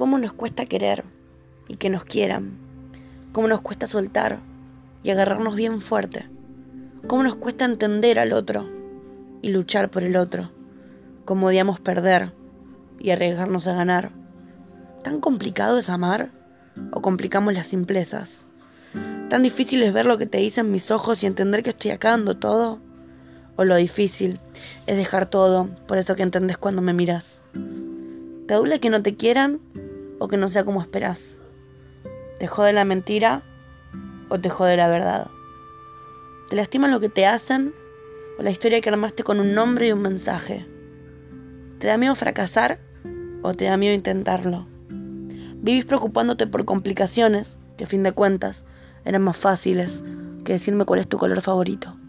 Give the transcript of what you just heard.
cómo nos cuesta querer y que nos quieran, cómo nos cuesta soltar y agarrarnos bien fuerte, cómo nos cuesta entender al otro y luchar por el otro, cómo odiamos perder y arriesgarnos a ganar. ¿Tan complicado es amar o complicamos las simplezas? ¿Tan difícil es ver lo que te dicen mis ojos y entender que estoy acabando todo? ¿O lo difícil es dejar todo por eso que entendés cuando me miras? ¿Te duele que no te quieran o que no sea como esperas? ¿Te jode la mentira o te jode la verdad? ¿Te lastima lo que te hacen o la historia que armaste con un nombre y un mensaje? ¿Te da miedo fracasar o te da miedo intentarlo? ¿Vivís preocupándote por complicaciones que a fin de cuentas eran más fáciles que decirme cuál es tu color favorito?